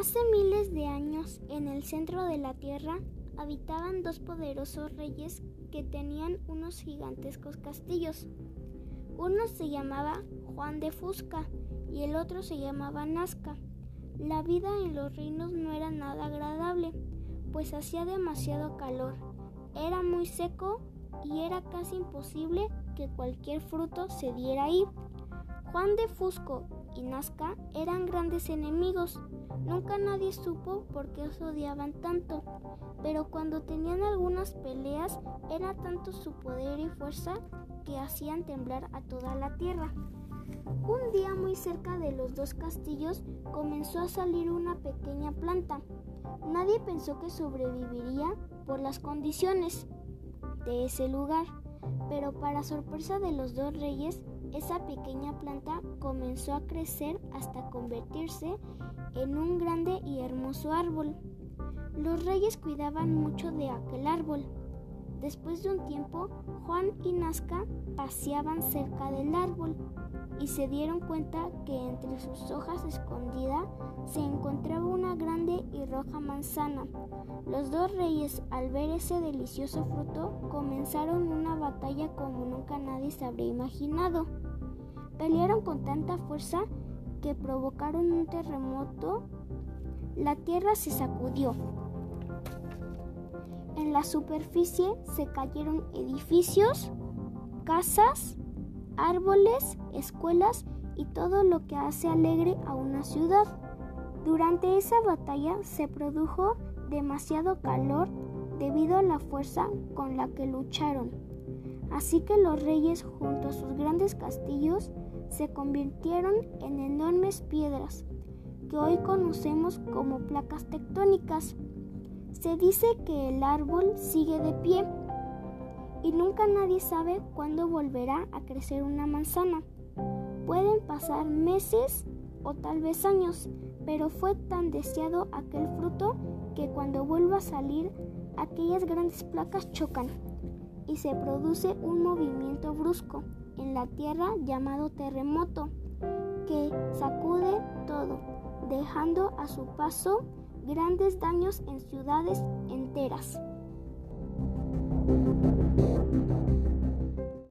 Hace miles de años, en el centro de la Tierra, habitaban dos poderosos reyes que tenían unos gigantescos castillos. Uno se llamaba Juan de Fusca y el otro se llamaba Nazca. La vida en los reinos no era nada agradable, pues hacía demasiado calor, era muy seco y era casi imposible que cualquier fruto se diera ahí. Juan de Fusco y Nazca eran grandes enemigos. Nunca nadie supo por qué se odiaban tanto, pero cuando tenían algunas peleas era tanto su poder y fuerza que hacían temblar a toda la tierra. Un día muy cerca de los dos castillos comenzó a salir una pequeña planta. Nadie pensó que sobreviviría por las condiciones de ese lugar, pero para sorpresa de los dos reyes, esa pequeña planta comenzó a crecer hasta convertirse en un grande y hermoso árbol. Los reyes cuidaban mucho de aquel árbol. Después de un tiempo, Juan y Nazca paseaban cerca del árbol y se dieron cuenta que entre sus hojas escondidas se encontraba una grande manzana. Los dos reyes, al ver ese delicioso fruto, comenzaron una batalla como nunca nadie se habría imaginado. Pelearon con tanta fuerza que provocaron un terremoto. La tierra se sacudió. En la superficie se cayeron edificios, casas, árboles, escuelas y todo lo que hace alegre a una ciudad. Durante esa batalla se produjo demasiado calor debido a la fuerza con la que lucharon. Así que los reyes junto a sus grandes castillos se convirtieron en enormes piedras que hoy conocemos como placas tectónicas. Se dice que el árbol sigue de pie y nunca nadie sabe cuándo volverá a crecer una manzana. Pueden pasar meses o tal vez años, pero fue tan deseado aquel fruto que cuando vuelva a salir, aquellas grandes placas chocan y se produce un movimiento brusco en la tierra llamado terremoto que sacude todo, dejando a su paso grandes daños en ciudades enteras.